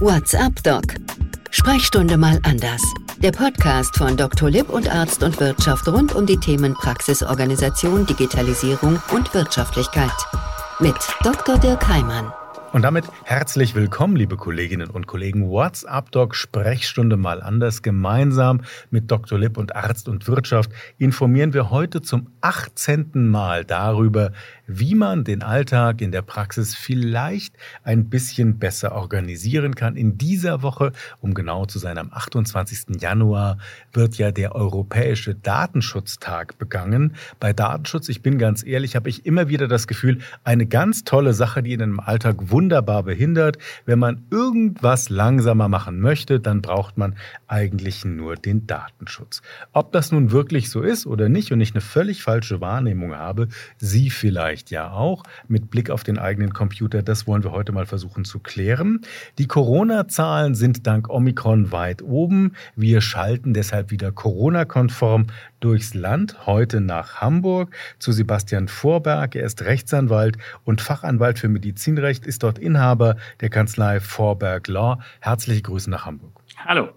What's up, Doc? Sprechstunde mal anders. Der Podcast von Dr. Lipp und Arzt und Wirtschaft rund um die Themen Praxisorganisation, Digitalisierung und Wirtschaftlichkeit. Mit Dr. Dirk Heimann. Und damit herzlich willkommen, liebe Kolleginnen und Kollegen. WhatsApp Doc Sprechstunde mal anders. Gemeinsam mit Dr. Lipp und Arzt und Wirtschaft informieren wir heute zum 18. Mal darüber, wie man den Alltag in der Praxis vielleicht ein bisschen besser organisieren kann. In dieser Woche, um genau zu sein, am 28. Januar wird ja der Europäische Datenschutztag begangen. Bei Datenschutz, ich bin ganz ehrlich, habe ich immer wieder das Gefühl, eine ganz tolle Sache, die in einem Alltag wunderbar behindert. Wenn man irgendwas langsamer machen möchte, dann braucht man eigentlich nur den Datenschutz. Ob das nun wirklich so ist oder nicht und ich eine völlig falsche Wahrnehmung habe, Sie vielleicht vielleicht ja auch, mit Blick auf den eigenen Computer. Das wollen wir heute mal versuchen zu klären. Die Corona-Zahlen sind dank Omikron weit oben. Wir schalten deshalb wieder Corona-konform durchs Land. Heute nach Hamburg zu Sebastian Vorberg. Er ist Rechtsanwalt und Fachanwalt für Medizinrecht, ist dort Inhaber der Kanzlei Vorberg Law. Herzliche Grüße nach Hamburg. Hallo.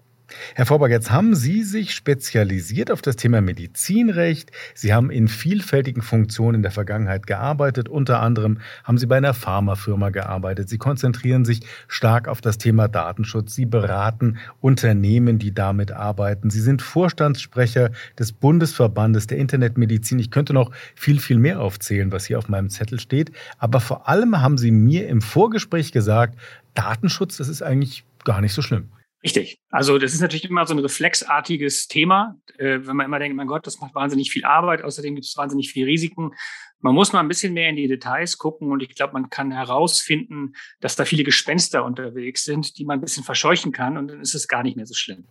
Herr Vorberg, jetzt haben Sie sich spezialisiert auf das Thema Medizinrecht. Sie haben in vielfältigen Funktionen in der Vergangenheit gearbeitet. Unter anderem haben Sie bei einer Pharmafirma gearbeitet. Sie konzentrieren sich stark auf das Thema Datenschutz. Sie beraten Unternehmen, die damit arbeiten. Sie sind Vorstandssprecher des Bundesverbandes der Internetmedizin. Ich könnte noch viel, viel mehr aufzählen, was hier auf meinem Zettel steht. Aber vor allem haben Sie mir im Vorgespräch gesagt, Datenschutz, das ist eigentlich gar nicht so schlimm. Richtig. Also das ist natürlich immer so ein reflexartiges Thema, äh, wenn man immer denkt, mein Gott, das macht wahnsinnig viel Arbeit, außerdem gibt es wahnsinnig viele Risiken. Man muss mal ein bisschen mehr in die Details gucken und ich glaube, man kann herausfinden, dass da viele Gespenster unterwegs sind, die man ein bisschen verscheuchen kann und dann ist es gar nicht mehr so schlimm.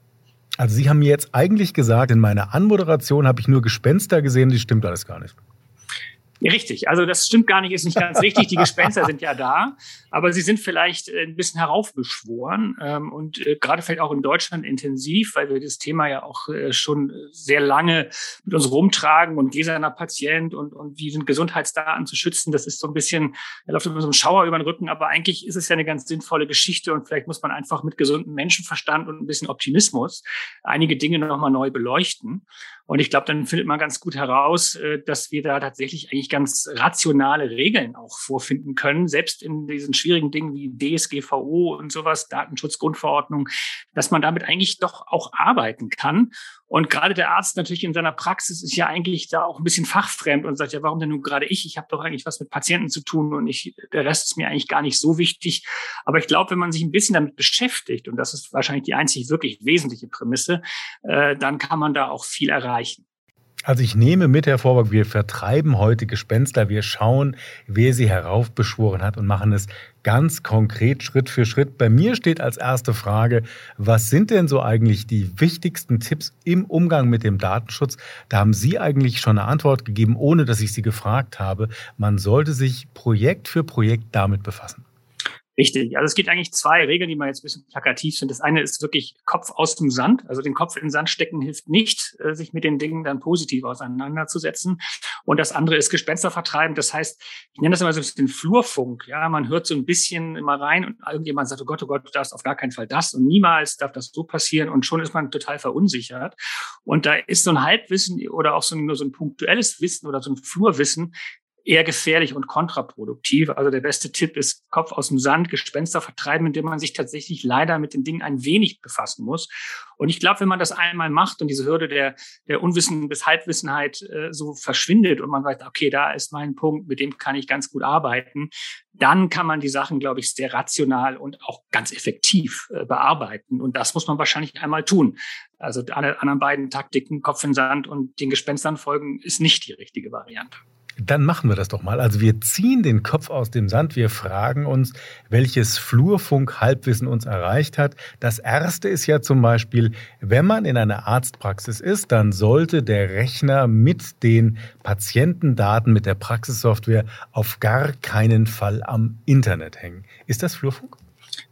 Also Sie haben mir jetzt eigentlich gesagt, in meiner Anmoderation habe ich nur Gespenster gesehen, das stimmt alles gar nicht. Richtig, also das stimmt gar nicht, ist nicht ganz richtig. Die Gespenster sind ja da, aber sie sind vielleicht äh, ein bisschen heraufbeschworen ähm, und äh, gerade vielleicht auch in Deutschland intensiv, weil wir das Thema ja auch äh, schon sehr lange mit uns rumtragen und gläserner Patient und, und wie sind Gesundheitsdaten zu schützen. Das ist so ein bisschen, er läuft immer so ein Schauer über den Rücken, aber eigentlich ist es ja eine ganz sinnvolle Geschichte und vielleicht muss man einfach mit gesundem Menschenverstand und ein bisschen Optimismus einige Dinge nochmal neu beleuchten. Und ich glaube, dann findet man ganz gut heraus, dass wir da tatsächlich eigentlich ganz rationale Regeln auch vorfinden können, selbst in diesen schwierigen Dingen wie DSGVO und sowas, Datenschutzgrundverordnung, dass man damit eigentlich doch auch arbeiten kann. Und gerade der Arzt natürlich in seiner Praxis ist ja eigentlich da auch ein bisschen fachfremd und sagt ja, warum denn nun gerade ich? Ich habe doch eigentlich was mit Patienten zu tun und ich, der Rest ist mir eigentlich gar nicht so wichtig. Aber ich glaube, wenn man sich ein bisschen damit beschäftigt, und das ist wahrscheinlich die einzig wirklich wesentliche Prämisse, äh, dann kann man da auch viel erreichen. Also ich nehme mit, Herr Vorberg, wir vertreiben heute Gespenster, wir schauen, wer sie heraufbeschworen hat und machen es ganz konkret Schritt für Schritt. Bei mir steht als erste Frage, was sind denn so eigentlich die wichtigsten Tipps im Umgang mit dem Datenschutz? Da haben Sie eigentlich schon eine Antwort gegeben, ohne dass ich Sie gefragt habe. Man sollte sich Projekt für Projekt damit befassen. Richtig. Also es gibt eigentlich zwei Regeln, die mal jetzt ein bisschen plakativ sind. Das eine ist wirklich Kopf aus dem Sand. Also den Kopf in den Sand stecken hilft nicht, äh, sich mit den Dingen dann positiv auseinanderzusetzen. Und das andere ist Gespenster vertreiben. Das heißt, ich nenne das immer so ein bisschen Flurfunk. Ja, man hört so ein bisschen immer rein und irgendjemand sagt, oh Gott, oh Gott, du darfst auf gar keinen Fall das und niemals darf das so passieren. Und schon ist man total verunsichert. Und da ist so ein Halbwissen oder auch so ein, nur so ein punktuelles Wissen oder so ein Flurwissen eher gefährlich und kontraproduktiv. Also der beste Tipp ist Kopf aus dem Sand, Gespenster vertreiben, indem man sich tatsächlich leider mit den Dingen ein wenig befassen muss. Und ich glaube, wenn man das einmal macht und diese Hürde der, der Unwissen bis Halbwissenheit äh, so verschwindet und man weiß, okay, da ist mein Punkt, mit dem kann ich ganz gut arbeiten, dann kann man die Sachen, glaube ich, sehr rational und auch ganz effektiv äh, bearbeiten. Und das muss man wahrscheinlich einmal tun. Also alle anderen beiden Taktiken, Kopf in Sand und den Gespenstern folgen, ist nicht die richtige Variante. Dann machen wir das doch mal. Also wir ziehen den Kopf aus dem Sand, wir fragen uns, welches Flurfunk-Halbwissen uns erreicht hat. Das erste ist ja zum Beispiel, wenn man in einer Arztpraxis ist, dann sollte der Rechner mit den Patientendaten, mit der Praxissoftware auf gar keinen Fall am Internet hängen. Ist das Flurfunk?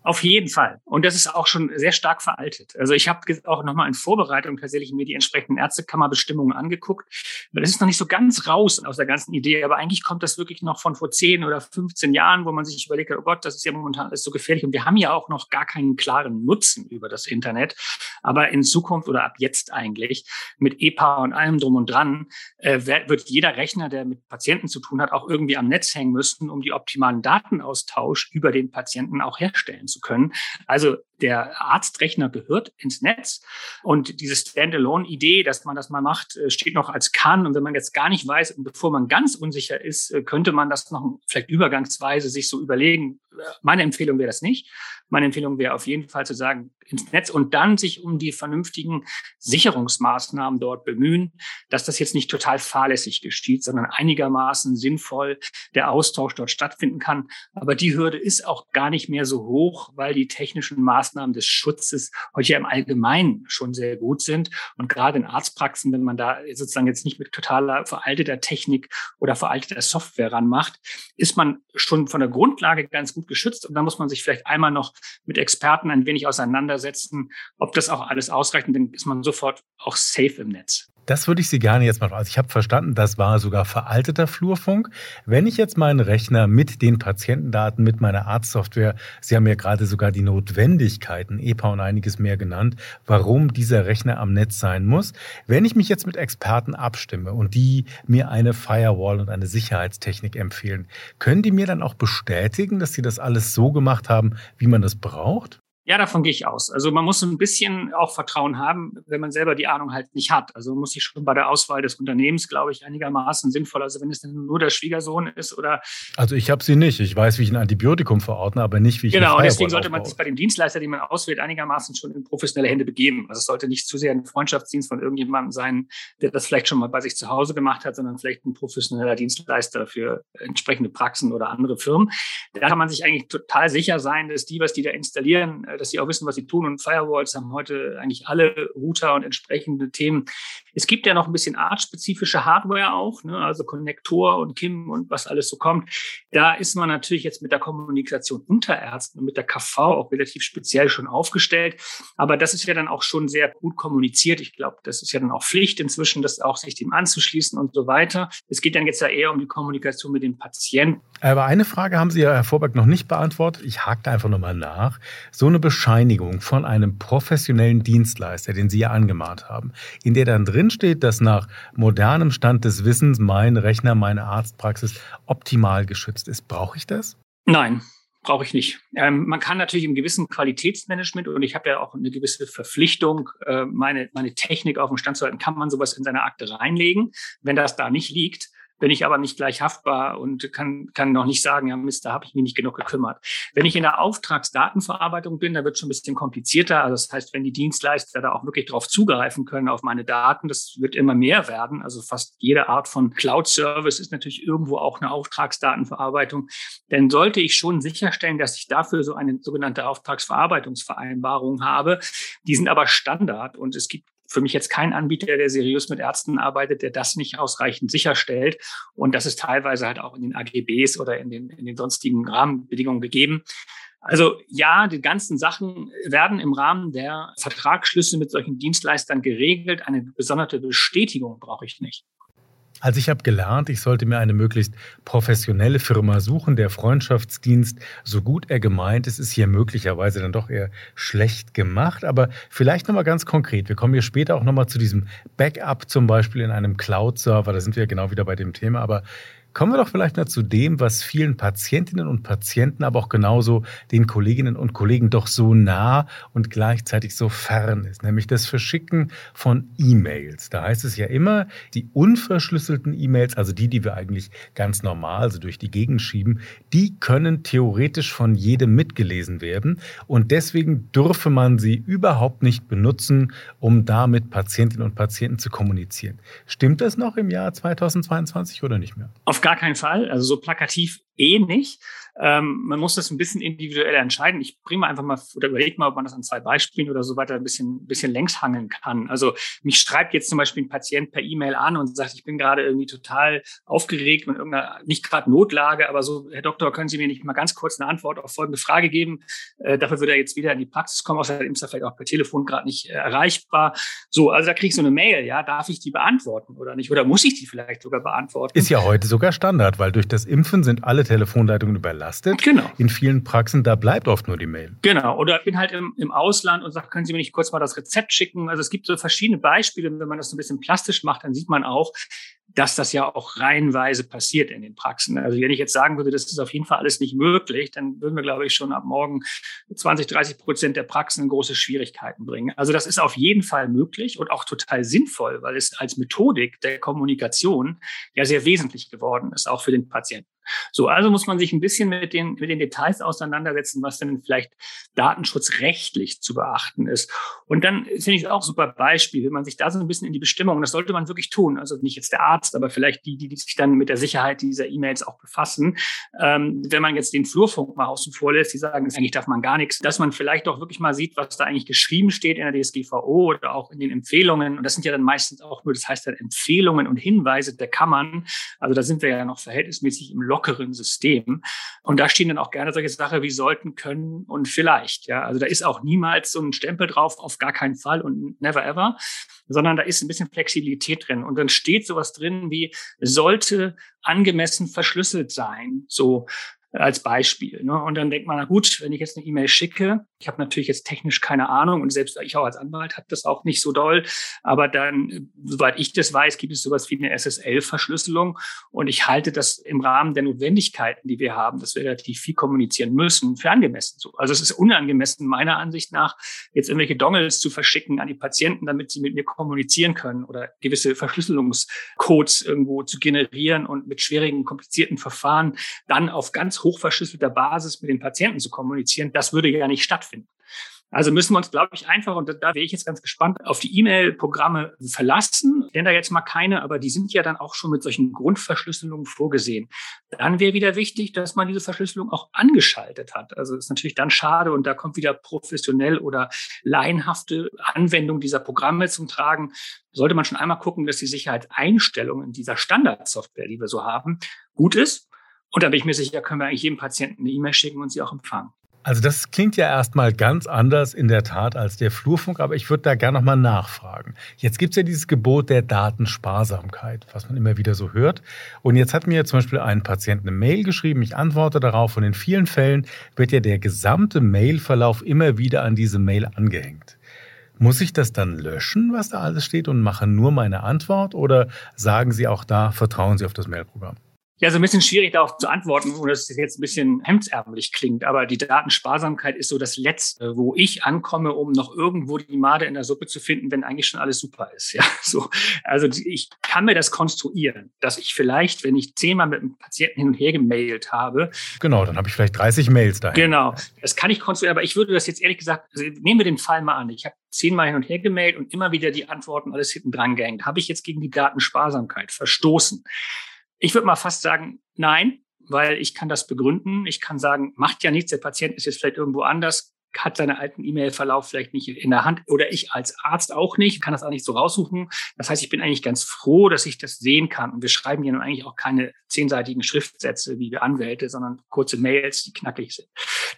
Auf jeden Fall. Und das ist auch schon sehr stark veraltet. Also ich habe auch nochmal in Vorbereitung tatsächlich mir die entsprechenden Ärztekammerbestimmungen angeguckt. Das ist noch nicht so ganz raus aus der ganzen Idee, aber eigentlich kommt das wirklich noch von vor 10 oder 15 Jahren, wo man sich überlegt hat, oh Gott, das ist ja momentan alles so gefährlich. Und wir haben ja auch noch gar keinen klaren Nutzen über das Internet. Aber in Zukunft oder ab jetzt eigentlich mit EPA und allem drum und dran äh, wird jeder Rechner, der mit Patienten zu tun hat, auch irgendwie am Netz hängen müssen, um die optimalen Datenaustausch über den Patienten auch herstellen zu können. Also der Arztrechner gehört ins Netz und diese Standalone-Idee, dass man das mal macht, äh, steht noch als kann. Und wenn man jetzt gar nicht weiß und bevor man ganz unsicher ist, äh, könnte man das noch vielleicht übergangsweise sich so überlegen. Meine Empfehlung wäre das nicht. Meine Empfehlung wäre auf jeden Fall zu sagen, ins Netz und dann sich um die vernünftigen Sicherungsmaßnahmen dort bemühen, dass das jetzt nicht total fahrlässig geschieht, sondern einigermaßen sinnvoll der Austausch dort stattfinden kann. Aber die Hürde ist auch gar nicht mehr so hoch, weil die technischen Maßnahmen des Schutzes heute ja im Allgemeinen schon sehr gut sind. Und gerade in Arztpraxen, wenn man da sozusagen jetzt nicht mit totaler veralteter Technik oder veralteter Software ranmacht, ist man schon von der Grundlage ganz gut geschützt. Und da muss man sich vielleicht einmal noch mit Experten ein wenig auseinandersetzen, ob das auch alles ausreicht. Und dann ist man sofort auch safe im Netz. Das würde ich Sie gerne jetzt mal fragen. Also ich habe verstanden, das war sogar veralteter Flurfunk. Wenn ich jetzt meinen Rechner mit den Patientendaten, mit meiner Arztsoftware, Sie haben ja gerade sogar die Notwendigkeiten, EPA und einiges mehr genannt, warum dieser Rechner am Netz sein muss. Wenn ich mich jetzt mit Experten abstimme und die mir eine Firewall und eine Sicherheitstechnik empfehlen, können die mir dann auch bestätigen, dass sie das alles so gemacht haben, wie man das braucht? Ja, davon gehe ich aus. Also man muss ein bisschen auch Vertrauen haben, wenn man selber die Ahnung halt nicht hat. Also muss ich schon bei der Auswahl des Unternehmens, glaube ich, einigermaßen sinnvoll. Also wenn es denn nur der Schwiegersohn ist oder. Also ich habe sie nicht. Ich weiß, wie ich ein Antibiotikum verordne, aber nicht, wie ich Genau, und deswegen sollte man sich bei dem Dienstleister, den man auswählt, einigermaßen schon in professionelle Hände begeben. Also es sollte nicht zu sehr ein Freundschaftsdienst von irgendjemandem sein, der das vielleicht schon mal bei sich zu Hause gemacht hat, sondern vielleicht ein professioneller Dienstleister für entsprechende Praxen oder andere Firmen. Da kann man sich eigentlich total sicher sein, dass die, was die da installieren, dass sie auch wissen, was sie tun. Und Firewalls haben heute eigentlich alle Router und entsprechende Themen. Es gibt ja noch ein bisschen artspezifische Hardware auch, ne? also Konnektor und KIM und was alles so kommt. Da ist man natürlich jetzt mit der Kommunikation unter Ärzten und mit der KV auch relativ speziell schon aufgestellt. Aber das ist ja dann auch schon sehr gut kommuniziert. Ich glaube, das ist ja dann auch Pflicht inzwischen, das auch sich dem anzuschließen und so weiter. Es geht dann jetzt ja eher um die Kommunikation mit den Patienten. Aber eine Frage haben Sie ja, Herr Vorberg, noch nicht beantwortet. Ich hake einfach nochmal nach. So eine Bescheinigung von einem professionellen Dienstleister, den Sie ja angemahnt haben, in der dann drinsteht, dass nach modernem Stand des Wissens mein Rechner, meine Arztpraxis optimal geschützt ist. Brauche ich das? Nein, brauche ich nicht. Ähm, man kann natürlich im gewissen Qualitätsmanagement und ich habe ja auch eine gewisse Verpflichtung, äh, meine, meine Technik auf dem Stand zu halten, kann man sowas in seine Akte reinlegen. Wenn das da nicht liegt, bin ich aber nicht gleich haftbar und kann, kann noch nicht sagen, ja Mist, da habe ich mich nicht genug gekümmert. Wenn ich in der Auftragsdatenverarbeitung bin, da wird es schon ein bisschen komplizierter. Also das heißt, wenn die Dienstleister da auch wirklich darauf zugreifen können, auf meine Daten, das wird immer mehr werden. Also fast jede Art von Cloud-Service ist natürlich irgendwo auch eine Auftragsdatenverarbeitung. Denn sollte ich schon sicherstellen, dass ich dafür so eine sogenannte Auftragsverarbeitungsvereinbarung habe. Die sind aber Standard und es gibt für mich jetzt kein Anbieter, der seriös mit Ärzten arbeitet, der das nicht ausreichend sicherstellt. Und das ist teilweise halt auch in den AGBs oder in den, in den sonstigen Rahmenbedingungen gegeben. Also ja, die ganzen Sachen werden im Rahmen der Vertragsschlüsse mit solchen Dienstleistern geregelt. Eine besondere Bestätigung brauche ich nicht. Also ich habe gelernt, ich sollte mir eine möglichst professionelle Firma suchen. Der Freundschaftsdienst, so gut er gemeint ist, ist hier möglicherweise dann doch eher schlecht gemacht. Aber vielleicht nochmal ganz konkret. Wir kommen hier später auch nochmal zu diesem Backup zum Beispiel in einem Cloud-Server. Da sind wir genau wieder bei dem Thema. Aber Kommen wir doch vielleicht mal zu dem, was vielen Patientinnen und Patienten, aber auch genauso den Kolleginnen und Kollegen doch so nah und gleichzeitig so fern ist, nämlich das Verschicken von E-Mails. Da heißt es ja immer, die unverschlüsselten E-Mails, also die, die wir eigentlich ganz normal so durch die Gegend schieben, die können theoretisch von jedem mitgelesen werden und deswegen dürfe man sie überhaupt nicht benutzen, um da mit Patientinnen und Patienten zu kommunizieren. Stimmt das noch im Jahr 2022 oder nicht mehr? Auf gar keinen Fall. Also so plakativ eh nicht. Ähm, man muss das ein bisschen individuell entscheiden. Ich bringe mal einfach mal oder überlege mal, ob man das an zwei Beispielen oder so weiter ein bisschen, bisschen längs hangeln kann. Also mich schreibt jetzt zum Beispiel ein Patient per E-Mail an und sagt, ich bin gerade irgendwie total aufgeregt und irgendeiner, nicht gerade Notlage, aber so, Herr Doktor, können Sie mir nicht mal ganz kurz eine Antwort auf folgende Frage geben? Äh, dafür würde er jetzt wieder in die Praxis kommen, außerdem ist er vielleicht auch per Telefon gerade nicht äh, erreichbar. So, also da kriege ich so eine Mail, ja, darf ich die beantworten oder nicht? Oder muss ich die vielleicht sogar beantworten? Ist ja heute sogar Standard, weil durch das Impfen sind alle Telefonleitungen überlastet. Genau. In vielen Praxen, da bleibt oft nur die Mail. Genau. Oder bin halt im, im Ausland und sage, können Sie mir nicht kurz mal das Rezept schicken? Also es gibt so verschiedene Beispiele. Wenn man das so ein bisschen plastisch macht, dann sieht man auch, dass das ja auch reihenweise passiert in den Praxen. Also wenn ich jetzt sagen würde, das ist auf jeden Fall alles nicht möglich, dann würden wir, glaube ich, schon ab morgen 20, 30 Prozent der Praxen in große Schwierigkeiten bringen. Also das ist auf jeden Fall möglich und auch total sinnvoll, weil es als Methodik der Kommunikation ja sehr wesentlich geworden ist, auch für den Patienten. So, also muss man sich ein bisschen mit den, mit den Details auseinandersetzen, was denn vielleicht datenschutzrechtlich zu beachten ist. Und dann finde ich es auch super Beispiel, wenn man sich da so ein bisschen in die Bestimmung, das sollte man wirklich tun, also nicht jetzt der Arzt, aber vielleicht die, die sich dann mit der Sicherheit dieser E-Mails auch befassen. Ähm, wenn man jetzt den Flurfunk mal außen vor lässt, die sagen, eigentlich darf man gar nichts, dass man vielleicht auch wirklich mal sieht, was da eigentlich geschrieben steht in der DSGVO oder auch in den Empfehlungen. Und das sind ja dann meistens auch nur, das heißt dann Empfehlungen und Hinweise der Kammern. Also da sind wir ja noch verhältnismäßig im lockeren System. Und da stehen dann auch gerne solche Sachen wie sollten, können und vielleicht. Ja, also da ist auch niemals so ein Stempel drauf, auf gar keinen Fall und never ever, sondern da ist ein bisschen Flexibilität drin. Und dann steht sowas drin wie sollte angemessen verschlüsselt sein. So, als Beispiel. Ne? Und dann denkt man, na gut, wenn ich jetzt eine E-Mail schicke, ich habe natürlich jetzt technisch keine Ahnung und selbst ich auch als Anwalt habe das auch nicht so doll, aber dann, soweit ich das weiß, gibt es sowas wie eine SSL-Verschlüsselung und ich halte das im Rahmen der Notwendigkeiten, die wir haben, dass wir relativ viel kommunizieren müssen, für angemessen so. Also es ist unangemessen meiner Ansicht nach, jetzt irgendwelche Dongles zu verschicken an die Patienten, damit sie mit mir kommunizieren können oder gewisse Verschlüsselungscodes irgendwo zu generieren und mit schwierigen, komplizierten Verfahren dann auf ganz hochverschlüsselter Basis mit den Patienten zu kommunizieren, das würde ja nicht stattfinden. Also müssen wir uns, glaube ich, einfach, und da wäre ich jetzt ganz gespannt, auf die E-Mail-Programme verlassen. Nenne da jetzt mal keine, aber die sind ja dann auch schon mit solchen Grundverschlüsselungen vorgesehen. Dann wäre wieder wichtig, dass man diese Verschlüsselung auch angeschaltet hat. Also ist natürlich dann schade und da kommt wieder professionell oder laienhafte Anwendung dieser Programme zum Tragen. Sollte man schon einmal gucken, dass die Sicherheitseinstellungen dieser Standardsoftware, die wir so haben, gut ist und da bin ich mir sicher, können wir eigentlich jedem Patienten eine E-Mail schicken und sie auch empfangen. Also das klingt ja erstmal ganz anders in der Tat als der Flurfunk, aber ich würde da gerne nochmal nachfragen. Jetzt gibt es ja dieses Gebot der Datensparsamkeit, was man immer wieder so hört. Und jetzt hat mir zum Beispiel ein Patient eine Mail geschrieben, ich antworte darauf und in vielen Fällen wird ja der gesamte Mailverlauf immer wieder an diese Mail angehängt. Muss ich das dann löschen, was da alles steht und mache nur meine Antwort oder sagen Sie auch da, vertrauen Sie auf das Mailprogramm? Ja, so ein bisschen schwierig darauf zu antworten, ohne dass es jetzt ein bisschen hemdsärmlich klingt. Aber die Datensparsamkeit ist so das Letzte, wo ich ankomme, um noch irgendwo die Made in der Suppe zu finden, wenn eigentlich schon alles super ist. Ja, so. Also ich kann mir das konstruieren, dass ich vielleicht, wenn ich zehnmal mit einem Patienten hin und her gemailt habe. Genau, dann habe ich vielleicht 30 Mails dahin. Genau, das kann ich konstruieren. Aber ich würde das jetzt ehrlich gesagt, also nehmen wir den Fall mal an. Ich habe zehnmal hin und her gemailt und immer wieder die Antworten alles hinten dran gehängt. Habe ich jetzt gegen die Datensparsamkeit verstoßen? Ich würde mal fast sagen, nein, weil ich kann das begründen. Ich kann sagen, macht ja nichts, der Patient ist jetzt vielleicht irgendwo anders, hat seinen alten E-Mail-Verlauf vielleicht nicht in der Hand oder ich als Arzt auch nicht, kann das auch nicht so raussuchen. Das heißt, ich bin eigentlich ganz froh, dass ich das sehen kann. Und wir schreiben hier nun eigentlich auch keine zehnseitigen Schriftsätze wie wir Anwälte, sondern kurze Mails, die knackig sind.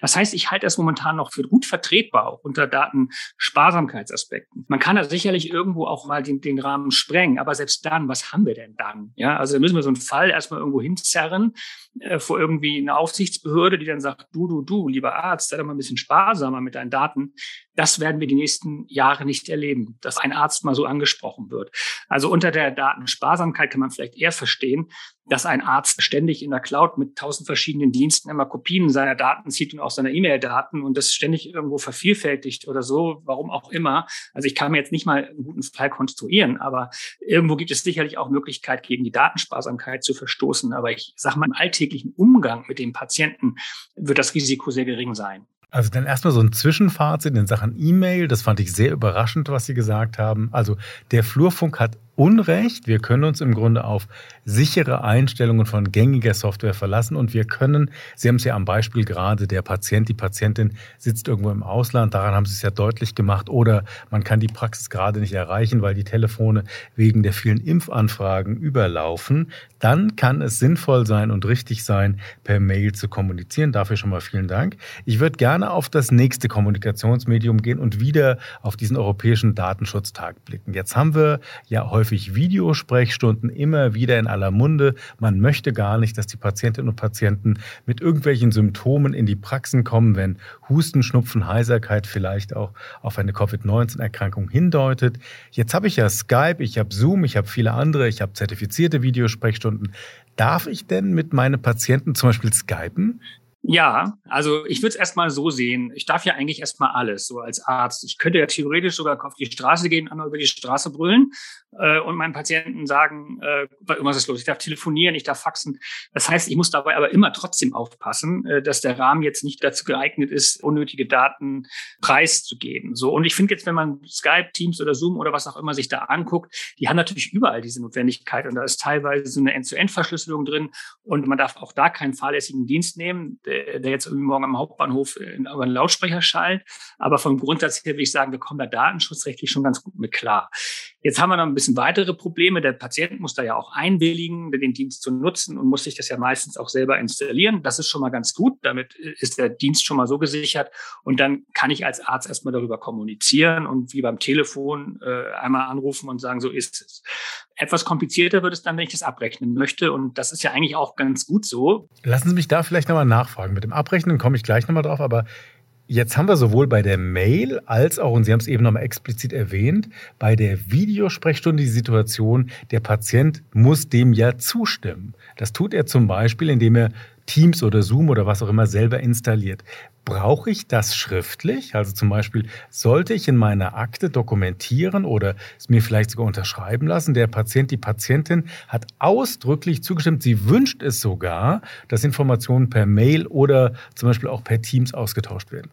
Das heißt, ich halte das momentan noch für gut vertretbar, auch unter Datensparsamkeitsaspekten. Man kann da sicherlich irgendwo auch mal den, den Rahmen sprengen, aber selbst dann, was haben wir denn dann? Ja, also da müssen wir so einen Fall erstmal irgendwo hinzerren äh, vor irgendwie eine Aufsichtsbehörde, die dann sagt, du, du, du, lieber Arzt, sei doch mal ein bisschen sparsamer mit deinen Daten. Das werden wir die nächsten Jahre nicht erleben, dass ein Arzt mal so angesprochen wird. Also unter der Datensparsamkeit kann man vielleicht eher verstehen, dass ein Arzt ständig in der Cloud mit tausend verschiedenen Diensten immer Kopien seiner Daten zieht und auch seiner E-Mail-Daten und das ständig irgendwo vervielfältigt oder so, warum auch immer. Also ich kann mir jetzt nicht mal einen guten Fall konstruieren, aber irgendwo gibt es sicherlich auch Möglichkeit, gegen die Datensparsamkeit zu verstoßen. Aber ich sage mal, im alltäglichen Umgang mit dem Patienten wird das Risiko sehr gering sein. Also dann erstmal so ein Zwischenfazit in Sachen E-Mail. Das fand ich sehr überraschend, was Sie gesagt haben. Also der Flurfunk hat Unrecht. Wir können uns im Grunde auf sichere Einstellungen von gängiger Software verlassen und wir können, Sie haben es ja am Beispiel gerade, der Patient, die Patientin sitzt irgendwo im Ausland, daran haben Sie es ja deutlich gemacht, oder man kann die Praxis gerade nicht erreichen, weil die Telefone wegen der vielen Impfanfragen überlaufen. Dann kann es sinnvoll sein und richtig sein, per Mail zu kommunizieren. Dafür schon mal vielen Dank. Ich würde gerne auf das nächste Kommunikationsmedium gehen und wieder auf diesen Europäischen Datenschutztag blicken. Jetzt haben wir ja häufig häufig Videosprechstunden immer wieder in aller Munde. Man möchte gar nicht, dass die Patientinnen und Patienten mit irgendwelchen Symptomen in die Praxen kommen, wenn Husten, Schnupfen, Heiserkeit vielleicht auch auf eine Covid-19-Erkrankung hindeutet. Jetzt habe ich ja Skype, ich habe Zoom, ich habe viele andere, ich habe zertifizierte Videosprechstunden. Darf ich denn mit meinen Patienten zum Beispiel skypen? Ja, also ich würde es erstmal so sehen. Ich darf ja eigentlich erstmal alles, so als Arzt. Ich könnte ja theoretisch sogar auf die Straße gehen, einmal über die Straße brüllen äh, und meinen Patienten sagen, äh, irgendwas ist los. Ich darf telefonieren, ich darf faxen. Das heißt, ich muss dabei aber immer trotzdem aufpassen, äh, dass der Rahmen jetzt nicht dazu geeignet ist, unnötige Daten preiszugeben. So und ich finde jetzt, wenn man Skype, Teams oder Zoom oder was auch immer sich da anguckt, die haben natürlich überall diese Notwendigkeit und da ist teilweise so eine End-zu-End-Verschlüsselung drin und man darf auch da keinen fahrlässigen Dienst nehmen, der jetzt irgendwie morgen am Hauptbahnhof über einen Lautsprecher schallt. Aber vom Grundsatz her würde ich sagen, wir kommen da datenschutzrechtlich schon ganz gut mit klar. Jetzt haben wir noch ein bisschen weitere Probleme. Der Patient muss da ja auch einwilligen, den Dienst zu nutzen und muss sich das ja meistens auch selber installieren. Das ist schon mal ganz gut. Damit ist der Dienst schon mal so gesichert. Und dann kann ich als Arzt erstmal darüber kommunizieren und wie beim Telefon äh, einmal anrufen und sagen, so ist es. Etwas komplizierter wird es dann, wenn ich das abrechnen möchte. Und das ist ja eigentlich auch ganz gut so. Lassen Sie mich da vielleicht nochmal nachfragen. Mit dem Abrechnen komme ich gleich nochmal drauf, aber Jetzt haben wir sowohl bei der Mail als auch, und Sie haben es eben nochmal explizit erwähnt, bei der Videosprechstunde die Situation, der Patient muss dem ja zustimmen. Das tut er zum Beispiel, indem er Teams oder Zoom oder was auch immer selber installiert. Brauche ich das schriftlich? Also zum Beispiel, sollte ich in meiner Akte dokumentieren oder es mir vielleicht sogar unterschreiben lassen, der Patient, die Patientin hat ausdrücklich zugestimmt, sie wünscht es sogar, dass Informationen per Mail oder zum Beispiel auch per Teams ausgetauscht werden.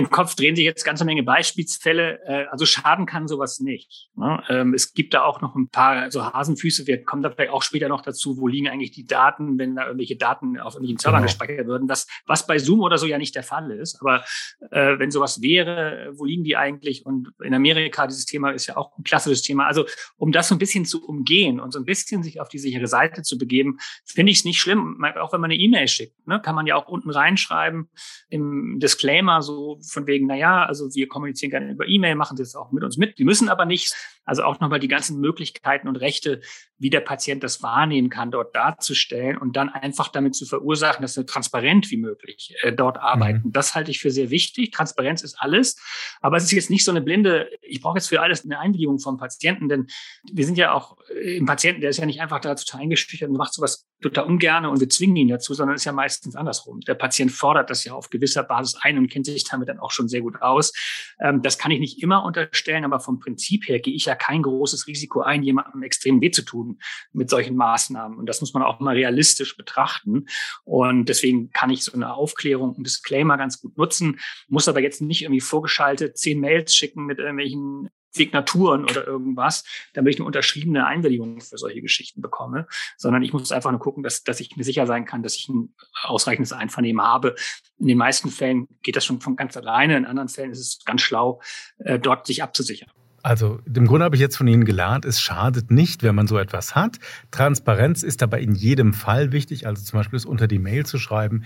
Im Kopf drehen sich jetzt ganze Menge Beispielsfälle. Äh, also schaden kann sowas nicht. Ne? Ähm, es gibt da auch noch ein paar so Hasenfüße. Wir kommen da vielleicht auch später noch dazu, wo liegen eigentlich die Daten, wenn da irgendwelche Daten auf irgendwelchen Servern genau. gespeichert würden. Das, was bei Zoom oder so ja nicht der Fall ist. Aber äh, wenn sowas wäre, wo liegen die eigentlich? Und in Amerika, dieses Thema ist ja auch ein klassisches Thema. Also um das so ein bisschen zu umgehen und so ein bisschen sich auf die sichere Seite zu begeben, finde ich es nicht schlimm. Auch wenn man eine E-Mail schickt, ne, kann man ja auch unten reinschreiben im Disclaimer so von wegen, na ja, also wir kommunizieren gerne über E-Mail, machen das auch mit uns mit. Die müssen aber nicht. Also auch nochmal die ganzen Möglichkeiten und Rechte, wie der Patient das wahrnehmen kann, dort darzustellen und dann einfach damit zu verursachen, dass wir transparent wie möglich äh, dort arbeiten. Mhm. Das halte ich für sehr wichtig. Transparenz ist alles. Aber es ist jetzt nicht so eine blinde, ich brauche jetzt für alles eine Einwilligung vom Patienten, denn wir sind ja auch äh, im Patienten, der ist ja nicht einfach da total eingeschüchtert und macht sowas total ungern und wir zwingen ihn dazu, sondern es ist ja meistens andersrum. Der Patient fordert das ja auf gewisser Basis ein und kennt sich damit dann auch schon sehr gut aus. Ähm, das kann ich nicht immer unterstellen, aber vom Prinzip her gehe ich ja kein großes Risiko ein, jemandem extrem weh zu tun mit solchen Maßnahmen. Und das muss man auch mal realistisch betrachten. Und deswegen kann ich so eine Aufklärung, ein Disclaimer ganz gut nutzen, muss aber jetzt nicht irgendwie vorgeschaltet zehn Mails schicken mit irgendwelchen Signaturen oder irgendwas, damit ich eine unterschriebene Einwilligung für solche Geschichten bekomme, sondern ich muss einfach nur gucken, dass, dass ich mir sicher sein kann, dass ich ein ausreichendes Einvernehmen habe. In den meisten Fällen geht das schon von ganz alleine, in anderen Fällen ist es ganz schlau, äh, dort sich abzusichern. Also im Grunde habe ich jetzt von Ihnen gelernt, es schadet nicht, wenn man so etwas hat. Transparenz ist dabei in jedem Fall wichtig, also zum Beispiel es unter die Mail zu schreiben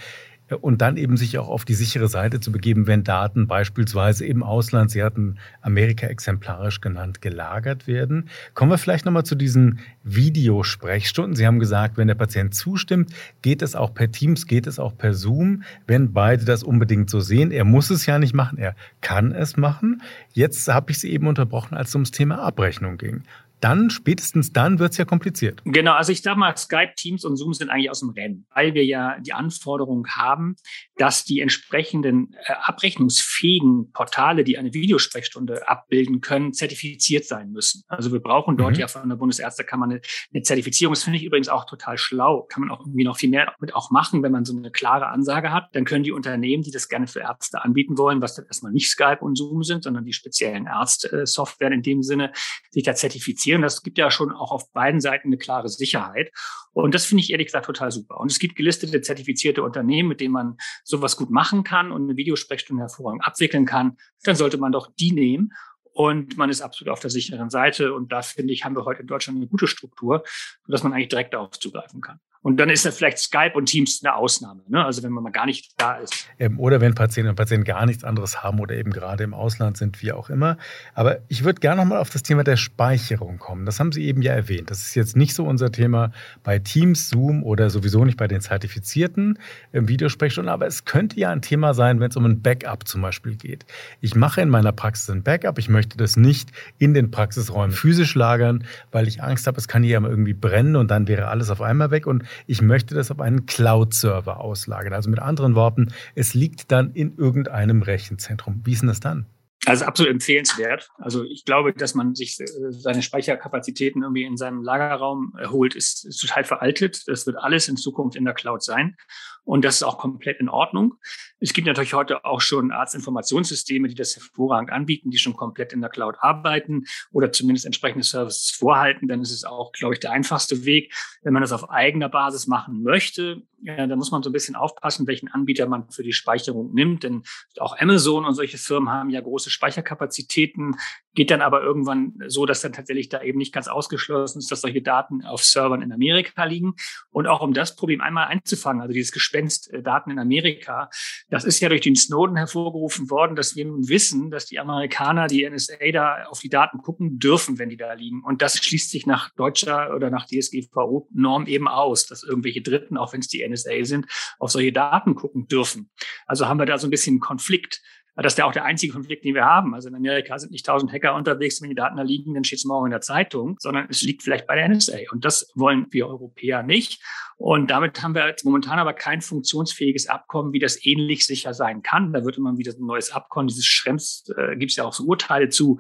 und dann eben sich auch auf die sichere Seite zu begeben, wenn Daten beispielsweise im Ausland, Sie hatten Amerika exemplarisch genannt, gelagert werden. Kommen wir vielleicht nochmal zu diesen Videosprechstunden. Sie haben gesagt, wenn der Patient zustimmt, geht es auch per Teams, geht es auch per Zoom, wenn beide das unbedingt so sehen. Er muss es ja nicht machen, er kann es machen. Jetzt habe ich Sie eben unterbrochen, als es ums Thema Abrechnung ging dann, spätestens dann, wird es ja kompliziert. Genau, also ich sag mal, Skype, Teams und Zoom sind eigentlich aus dem Rennen, weil wir ja die Anforderung haben, dass die entsprechenden äh, abrechnungsfähigen Portale, die eine Videosprechstunde abbilden können, zertifiziert sein müssen. Also wir brauchen dort mhm. ja von der Bundesärztekammer eine, eine Zertifizierung. Das finde ich übrigens auch total schlau. Kann man auch irgendwie noch viel mehr mit auch machen, wenn man so eine klare Ansage hat. Dann können die Unternehmen, die das gerne für Ärzte anbieten wollen, was dann erstmal nicht Skype und Zoom sind, sondern die speziellen Ärzte-Software in dem Sinne, sich da zertifizieren zertifizieren. Das gibt ja schon auch auf beiden Seiten eine klare Sicherheit. Und das finde ich ehrlich gesagt total super. Und es gibt gelistete, zertifizierte Unternehmen, mit denen man sowas gut machen kann und eine Videosprechstunde hervorragend abwickeln kann. Dann sollte man doch die nehmen. Und man ist absolut auf der sicheren Seite. Und da finde ich, haben wir heute in Deutschland eine gute Struktur, sodass man eigentlich direkt darauf zugreifen kann. Und dann ist ja vielleicht Skype und Teams eine Ausnahme. Ne? Also wenn man mal gar nicht da ist. Ähm, oder wenn Patientinnen und Patienten gar nichts anderes haben oder eben gerade im Ausland sind, wie auch immer. Aber ich würde gerne nochmal auf das Thema der Speicherung kommen. Das haben Sie eben ja erwähnt. Das ist jetzt nicht so unser Thema bei Teams, Zoom oder sowieso nicht bei den zertifizierten ähm, Videosprechstunden. Aber es könnte ja ein Thema sein, wenn es um ein Backup zum Beispiel geht. Ich mache in meiner Praxis ein Backup. Ich möchte das nicht in den Praxisräumen physisch lagern, weil ich Angst habe, es kann hier irgendwie brennen und dann wäre alles auf einmal weg. Und ich möchte das auf einen Cloud-Server auslagern. Also mit anderen Worten, es liegt dann in irgendeinem Rechenzentrum. Wie ist denn das dann? Also absolut empfehlenswert. Also ich glaube, dass man sich äh, seine Speicherkapazitäten irgendwie in seinem Lagerraum erholt, ist, ist total veraltet. Das wird alles in Zukunft in der Cloud sein. Und das ist auch komplett in Ordnung. Es gibt natürlich heute auch schon Arztinformationssysteme, die das hervorragend anbieten, die schon komplett in der Cloud arbeiten oder zumindest entsprechende Services vorhalten. Dann ist es auch, glaube ich, der einfachste Weg. Wenn man das auf eigener Basis machen möchte, ja, dann muss man so ein bisschen aufpassen, welchen Anbieter man für die Speicherung nimmt. Denn auch Amazon und solche Firmen haben ja große Speicherkapazitäten. Geht dann aber irgendwann so, dass dann tatsächlich da eben nicht ganz ausgeschlossen ist, dass solche Daten auf Servern in Amerika liegen. Und auch um das Problem einmal einzufangen, also dieses Gespenst äh, Daten in Amerika, das ist ja durch den Snowden hervorgerufen worden, dass wir nun wissen, dass die Amerikaner, die NSA da auf die Daten gucken dürfen, wenn die da liegen. Und das schließt sich nach deutscher oder nach DSGVO-Norm eben aus, dass irgendwelche Dritten, auch wenn es die NSA sind, auf solche Daten gucken dürfen. Also haben wir da so ein bisschen Konflikt. Das ist ja auch der einzige Konflikt, den wir haben. Also in Amerika sind nicht tausend Hacker unterwegs, wenn die Daten da liegen, dann steht es morgen in der Zeitung, sondern es liegt vielleicht bei der NSA. Und das wollen wir Europäer nicht. Und damit haben wir momentan aber kein funktionsfähiges Abkommen, wie das ähnlich sicher sein kann. Da wird immer wieder ein neues Abkommen, dieses Schrems, äh, gibt es ja auch so Urteile zu,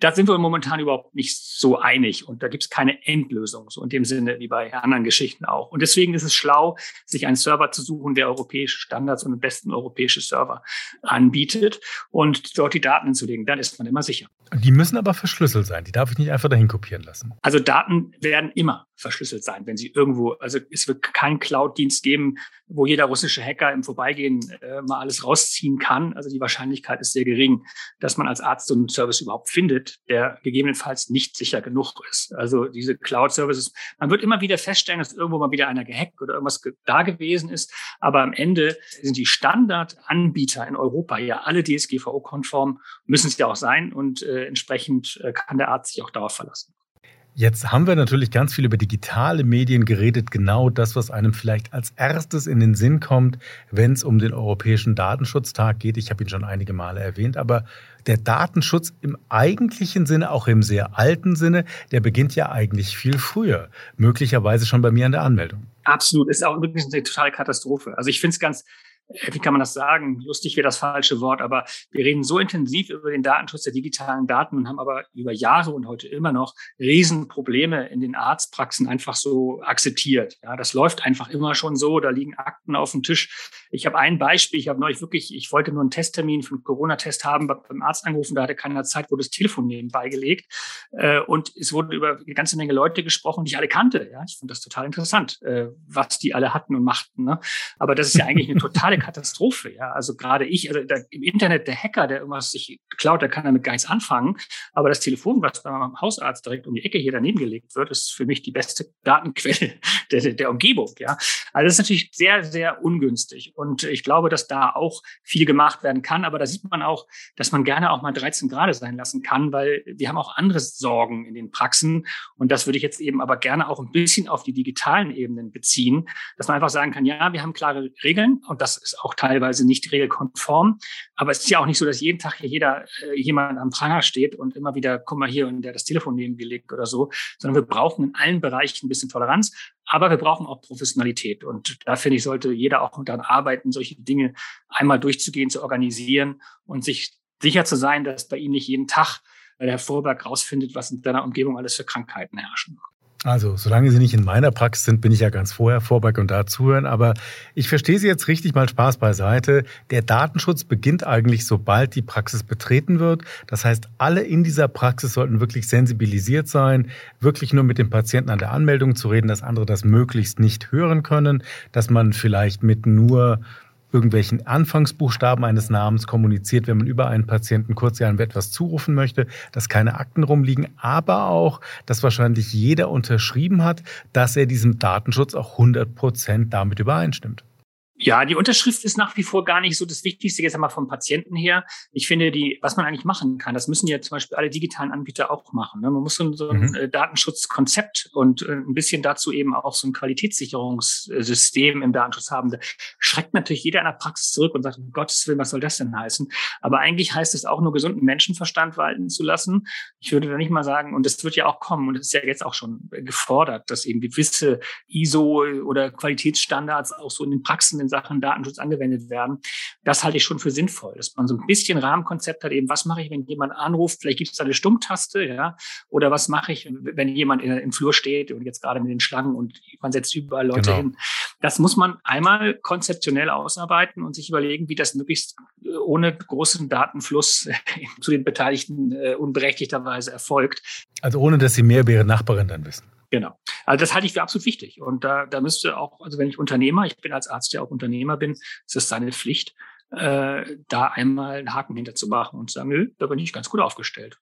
da sind wir momentan überhaupt nicht so einig und da gibt es keine Endlösung, so in dem Sinne wie bei anderen Geschichten auch. Und deswegen ist es schlau, sich einen Server zu suchen, der europäische Standards und den besten europäische Server anbietet und dort die Daten hinzulegen. Dann ist man immer sicher. Die müssen aber verschlüsselt sein. Die darf ich nicht einfach dahin kopieren lassen. Also Daten werden immer verschlüsselt sein, wenn sie irgendwo, also es wird keinen Cloud-Dienst geben, wo jeder russische Hacker im Vorbeigehen äh, mal alles rausziehen kann. Also die Wahrscheinlichkeit ist sehr gering, dass man als Arzt so einen Service überhaupt findet, der gegebenenfalls nicht sicher genug ist. Also diese Cloud-Services, man wird immer wieder feststellen, dass irgendwo mal wieder einer gehackt oder irgendwas da gewesen ist. Aber am Ende sind die Standardanbieter in Europa ja alle DSGVO-konform, müssen es ja auch sein und äh, entsprechend äh, kann der Arzt sich auch darauf verlassen. Jetzt haben wir natürlich ganz viel über digitale Medien geredet, genau das, was einem vielleicht als erstes in den Sinn kommt, wenn es um den Europäischen Datenschutztag geht. Ich habe ihn schon einige Male erwähnt, aber der Datenschutz im eigentlichen Sinne, auch im sehr alten Sinne, der beginnt ja eigentlich viel früher, möglicherweise schon bei mir an der Anmeldung. Absolut, ist auch übrigens eine totale Katastrophe. Also ich finde es ganz wie kann man das sagen? Lustig wäre das falsche Wort, aber wir reden so intensiv über den Datenschutz der digitalen Daten und haben aber über Jahre und heute immer noch Riesenprobleme in den Arztpraxen einfach so akzeptiert. Ja, das läuft einfach immer schon so. Da liegen Akten auf dem Tisch. Ich habe ein Beispiel. Ich habe neulich wirklich, ich wollte nur einen Testtermin für einen Corona-Test haben, beim Arzt angerufen, da hatte keiner Zeit, wurde das Telefon nebenbei gelegt. Äh, und es wurde über eine ganze Menge Leute gesprochen, die ich alle kannte. Ja, ich fand das total interessant, äh, was die alle hatten und machten. Ne? Aber das ist ja eigentlich eine totale Katastrophe. Ja, also gerade ich, also der, im Internet der Hacker, der irgendwas sich klaut, der kann damit gar nichts anfangen. Aber das Telefon, was beim Hausarzt direkt um die Ecke hier daneben gelegt wird, ist für mich die beste Datenquelle der, der, der Umgebung. Ja, also das ist natürlich sehr, sehr ungünstig. Und ich glaube, dass da auch viel gemacht werden kann. Aber da sieht man auch, dass man gerne auch mal 13 Grad sein lassen kann, weil wir haben auch andere Sorgen in den Praxen. Und das würde ich jetzt eben aber gerne auch ein bisschen auf die digitalen Ebenen beziehen, dass man einfach sagen kann, ja, wir haben klare Regeln und das ist auch teilweise nicht regelkonform. Aber es ist ja auch nicht so, dass jeden Tag hier jeder, äh, jemand am Pranger steht und immer wieder, guck mal hier und der das Telefon neben dir legt oder so, sondern wir brauchen in allen Bereichen ein bisschen Toleranz. Aber wir brauchen auch Professionalität. Und da finde ich, sollte jeder auch daran arbeiten, solche Dinge einmal durchzugehen, zu organisieren und sich sicher zu sein, dass bei ihm nicht jeden Tag der Herr Vorberg rausfindet, was in seiner Umgebung alles für Krankheiten herrschen. Also, solange Sie nicht in meiner Praxis sind, bin ich ja ganz vorher Vorbeig und da zuhören. Aber ich verstehe Sie jetzt richtig mal Spaß beiseite. Der Datenschutz beginnt eigentlich, sobald die Praxis betreten wird. Das heißt, alle in dieser Praxis sollten wirklich sensibilisiert sein, wirklich nur mit dem Patienten an der Anmeldung zu reden, dass andere das möglichst nicht hören können, dass man vielleicht mit nur irgendwelchen Anfangsbuchstaben eines Namens kommuniziert, wenn man über einen Patienten kurz etwas zurufen möchte, dass keine Akten rumliegen, aber auch, dass wahrscheinlich jeder unterschrieben hat, dass er diesem Datenschutz auch 100 Prozent damit übereinstimmt. Ja, die Unterschrift ist nach wie vor gar nicht so das Wichtigste, jetzt einmal vom Patienten her. Ich finde, die, was man eigentlich machen kann, das müssen ja zum Beispiel alle digitalen Anbieter auch machen. Ne? Man muss so, so ein mhm. Äh, Datenschutzkonzept und äh, ein bisschen dazu eben auch so ein Qualitätssicherungssystem im Datenschutz haben. Da schreckt natürlich jeder in der Praxis zurück und sagt, um Gottes Willen, was soll das denn heißen? Aber eigentlich heißt es auch nur gesunden Menschenverstand walten zu lassen. Ich würde da nicht mal sagen, und das wird ja auch kommen, und es ist ja jetzt auch schon gefordert, dass eben gewisse ISO oder Qualitätsstandards auch so in den Praxen in Sachen Datenschutz angewendet werden. Das halte ich schon für sinnvoll, dass man so ein bisschen Rahmenkonzept hat, eben was mache ich, wenn jemand anruft, vielleicht gibt es da eine Stummtaste, ja, oder was mache ich, wenn jemand in, im Flur steht und jetzt gerade mit den Schlangen und man setzt überall Leute genau. hin. Das muss man einmal konzeptionell ausarbeiten und sich überlegen, wie das möglichst äh, ohne großen Datenfluss zu den Beteiligten äh, unberechtigterweise erfolgt. Also ohne, dass sie mehr über ihre Nachbarin dann wissen. Genau. Also das halte ich für absolut wichtig. Und da, da müsste auch, also wenn ich Unternehmer, ich bin als Arzt ja auch Unternehmer bin, ist es seine Pflicht, äh, da einmal einen Haken hinter zu machen und zu sagen, nö, da bin ich ganz gut aufgestellt.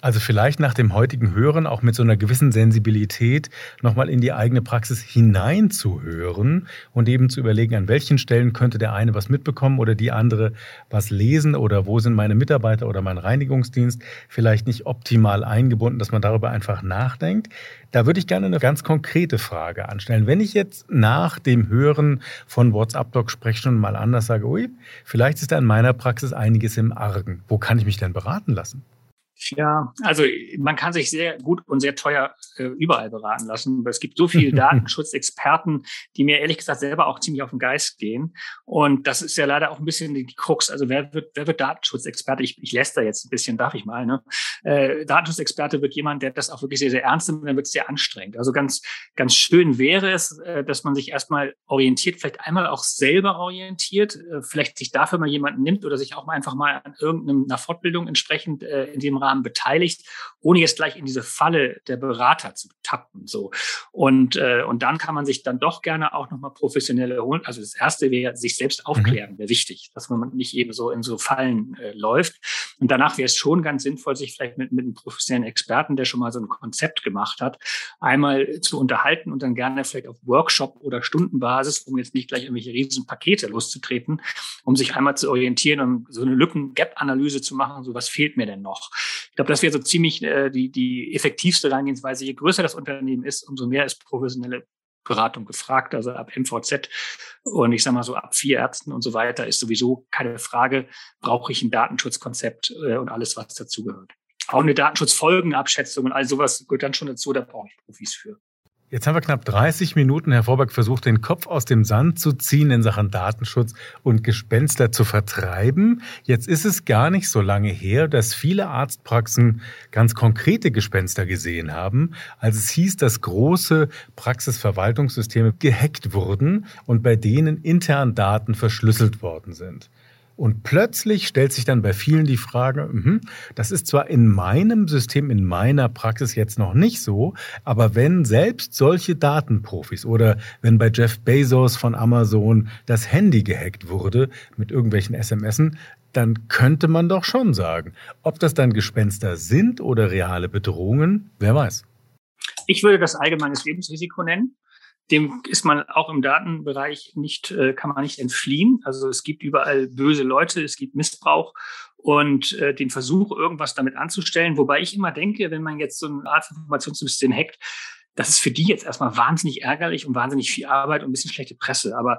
Also vielleicht nach dem heutigen Hören auch mit so einer gewissen Sensibilität nochmal in die eigene Praxis hineinzuhören und eben zu überlegen, an welchen Stellen könnte der eine was mitbekommen oder die andere was lesen oder wo sind meine Mitarbeiter oder mein Reinigungsdienst vielleicht nicht optimal eingebunden, dass man darüber einfach nachdenkt. Da würde ich gerne eine ganz konkrete Frage anstellen. Wenn ich jetzt nach dem Hören von WhatsApp-Doc Sprechstunden mal anders sage, ui, vielleicht ist da in meiner Praxis einiges im Argen. Wo kann ich mich denn beraten lassen? Ja, also man kann sich sehr gut und sehr teuer äh, überall beraten lassen. Es gibt so viele Datenschutzexperten, die mir ehrlich gesagt selber auch ziemlich auf den Geist gehen. Und das ist ja leider auch ein bisschen die Krux. Also wer wird, wer wird Datenschutzexperte? Ich, ich lässt da jetzt ein bisschen, darf ich mal. Ne? Äh, Datenschutzexperte wird jemand, der das auch wirklich sehr, sehr ernst nimmt, dann wird es sehr anstrengend. Also ganz, ganz schön wäre es, äh, dass man sich erstmal orientiert, vielleicht einmal auch selber orientiert, äh, vielleicht sich dafür mal jemanden nimmt oder sich auch mal einfach mal an irgendeiner Fortbildung entsprechend äh, in dem Rahmen Rahmen beteiligt, ohne jetzt gleich in diese Falle der Berater zu tappen. So. Und, äh, und dann kann man sich dann doch gerne auch nochmal professionelle holen. Also das erste wäre, sich selbst mhm. aufklären, mhm. wäre wichtig, dass man nicht eben so in so Fallen äh, läuft. Und danach wäre es schon ganz sinnvoll, sich vielleicht mit, mit einem professionellen Experten, der schon mal so ein Konzept gemacht hat, einmal zu unterhalten und dann gerne vielleicht auf Workshop oder Stundenbasis, um jetzt nicht gleich irgendwelche riesen Pakete loszutreten, um sich einmal zu orientieren und so eine Lücken-Gap-Analyse zu machen, so was fehlt mir denn noch? Ich glaube, das wäre so ziemlich äh, die, die effektivste Herangehensweise. Je größer das Unternehmen ist, umso mehr ist professionelle Beratung gefragt. Also ab MVZ und ich sage mal so ab vier Ärzten und so weiter ist sowieso keine Frage, brauche ich ein Datenschutzkonzept äh, und alles, was dazugehört. Auch eine Datenschutzfolgenabschätzung und all sowas gehört dann schon dazu, da brauche ich Profis für. Jetzt haben wir knapp 30 Minuten, Herr Vorberg, versucht, den Kopf aus dem Sand zu ziehen in Sachen Datenschutz und Gespenster zu vertreiben. Jetzt ist es gar nicht so lange her, dass viele Arztpraxen ganz konkrete Gespenster gesehen haben, als es hieß, dass große Praxisverwaltungssysteme gehackt wurden und bei denen intern Daten verschlüsselt worden sind. Und plötzlich stellt sich dann bei vielen die Frage, mh, das ist zwar in meinem System, in meiner Praxis jetzt noch nicht so, aber wenn selbst solche Datenprofis oder wenn bei Jeff Bezos von Amazon das Handy gehackt wurde mit irgendwelchen SMSen, dann könnte man doch schon sagen, ob das dann Gespenster sind oder reale Bedrohungen, wer weiß. Ich würde das allgemeines Lebensrisiko nennen dem ist man auch im Datenbereich nicht, äh, kann man nicht entfliehen. Also es gibt überall böse Leute, es gibt Missbrauch und äh, den Versuch, irgendwas damit anzustellen. Wobei ich immer denke, wenn man jetzt so eine Art Informationssystem hackt, das ist für die jetzt erstmal wahnsinnig ärgerlich und wahnsinnig viel Arbeit und ein bisschen schlechte Presse. Aber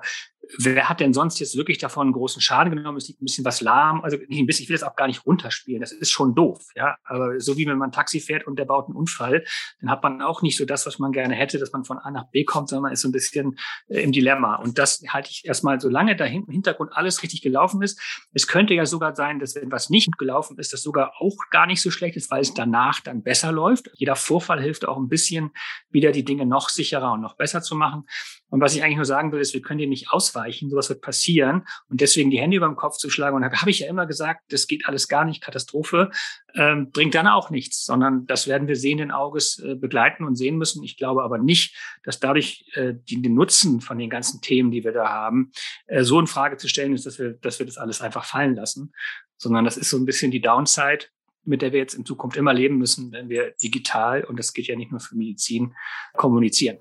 wer hat denn sonst jetzt wirklich davon einen großen Schaden genommen? Es liegt ein bisschen was lahm, also nicht ein bisschen, ich will das auch gar nicht runterspielen, das ist schon doof, ja. Aber so wie wenn man Taxi fährt und der baut einen Unfall, dann hat man auch nicht so das, was man gerne hätte, dass man von A nach B kommt, sondern man ist so ein bisschen äh, im Dilemma. Und das halte ich erstmal, solange da im Hintergrund alles richtig gelaufen ist. Es könnte ja sogar sein, dass wenn was nicht gelaufen ist, das sogar auch gar nicht so schlecht ist, weil es danach dann besser läuft. Jeder Vorfall hilft auch ein bisschen, wieder die Dinge noch sicherer und noch besser zu machen. Und was ich eigentlich nur sagen will, ist, wir können dem nicht ausweichen, sowas wird passieren. Und deswegen die Hände über dem Kopf zu schlagen, und da habe ich ja immer gesagt, das geht alles gar nicht, Katastrophe, ähm, bringt dann auch nichts, sondern das werden wir sehenden Auges äh, begleiten und sehen müssen. Ich glaube aber nicht, dass dadurch äh, die, den Nutzen von den ganzen Themen, die wir da haben, äh, so in Frage zu stellen ist, dass wir, dass wir das alles einfach fallen lassen, sondern das ist so ein bisschen die Downside, mit der wir jetzt in Zukunft immer leben müssen, wenn wir digital, und das geht ja nicht nur für Medizin, kommunizieren.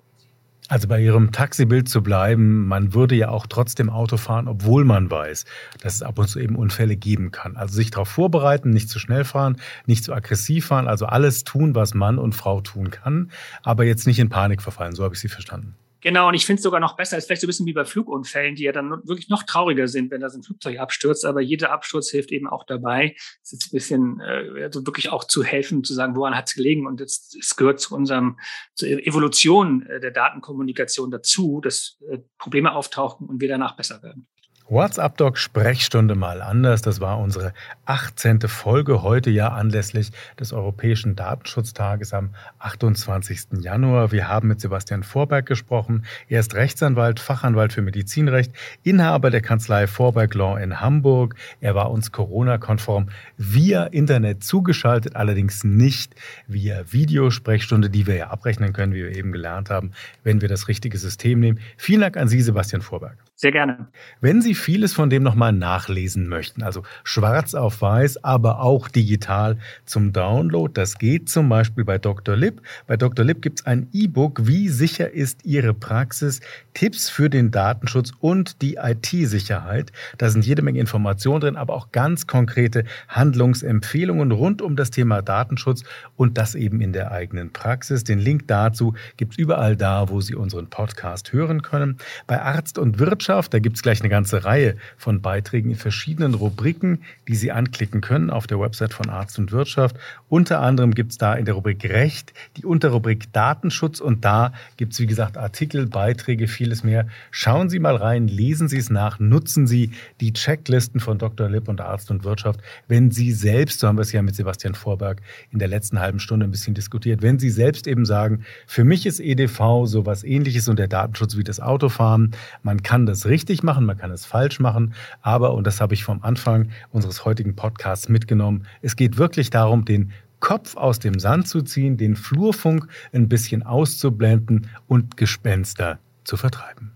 Also bei Ihrem Taxibild zu bleiben, man würde ja auch trotzdem Auto fahren, obwohl man weiß, dass es ab und zu eben Unfälle geben kann. Also sich darauf vorbereiten, nicht zu schnell fahren, nicht zu aggressiv fahren, also alles tun, was Mann und Frau tun kann, aber jetzt nicht in Panik verfallen. So habe ich Sie verstanden. Genau, und ich finde es sogar noch besser, ist vielleicht so ein bisschen wie bei Flugunfällen, die ja dann wirklich noch trauriger sind, wenn da so ein Flugzeug abstürzt, aber jeder Absturz hilft eben auch dabei, es ist ein bisschen äh, also wirklich auch zu helfen, zu sagen, woran hat es gelegen. Und es, es gehört zu unserem zur Evolution äh, der Datenkommunikation dazu, dass äh, Probleme auftauchen und wir danach besser werden. WhatsApp Doc Sprechstunde mal anders. Das war unsere 18. Folge heute ja anlässlich des Europäischen Datenschutztages am 28. Januar. Wir haben mit Sebastian Vorberg gesprochen. Er ist Rechtsanwalt, Fachanwalt für Medizinrecht, Inhaber der Kanzlei Vorberg Law in Hamburg. Er war uns Corona-konform via Internet zugeschaltet, allerdings nicht via Videosprechstunde, die wir ja abrechnen können, wie wir eben gelernt haben, wenn wir das richtige System nehmen. Vielen Dank an Sie, Sebastian Vorberg. Sehr gerne. Wenn Sie vieles von dem nochmal nachlesen möchten, also schwarz auf weiß, aber auch digital zum Download, das geht zum Beispiel bei Dr. Lip. Bei Dr. Lip gibt es ein E-Book, wie sicher ist Ihre Praxis, Tipps für den Datenschutz und die IT-Sicherheit. Da sind jede Menge Informationen drin, aber auch ganz konkrete Handlungsempfehlungen rund um das Thema Datenschutz und das eben in der eigenen Praxis. Den Link dazu gibt es überall da, wo Sie unseren Podcast hören können. Bei Arzt und Wirtschaft Wirtschaft. Da gibt es gleich eine ganze Reihe von Beiträgen in verschiedenen Rubriken, die Sie anklicken können auf der Website von Arzt und Wirtschaft. Unter anderem gibt es da in der Rubrik Recht die Unterrubrik Datenschutz und da gibt es, wie gesagt, Artikel, Beiträge, vieles mehr. Schauen Sie mal rein, lesen Sie es nach, nutzen Sie die Checklisten von Dr. Lipp und Arzt und Wirtschaft. Wenn Sie selbst, so haben wir es ja mit Sebastian Vorberg in der letzten halben Stunde ein bisschen diskutiert, wenn Sie selbst eben sagen, für mich ist EDV so was ähnliches und der Datenschutz wie das Autofahren, man kann das es richtig machen, man kann es falsch machen, aber, und das habe ich vom Anfang unseres heutigen Podcasts mitgenommen, es geht wirklich darum, den Kopf aus dem Sand zu ziehen, den Flurfunk ein bisschen auszublenden und Gespenster zu vertreiben.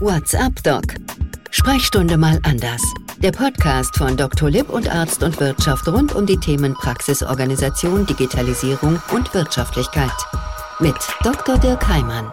WhatsApp Doc. Sprechstunde mal anders. Der Podcast von Dr. Lipp und Arzt und Wirtschaft rund um die Themen Praxisorganisation, Digitalisierung und Wirtschaftlichkeit. Mit Dr. Dirk Heimann.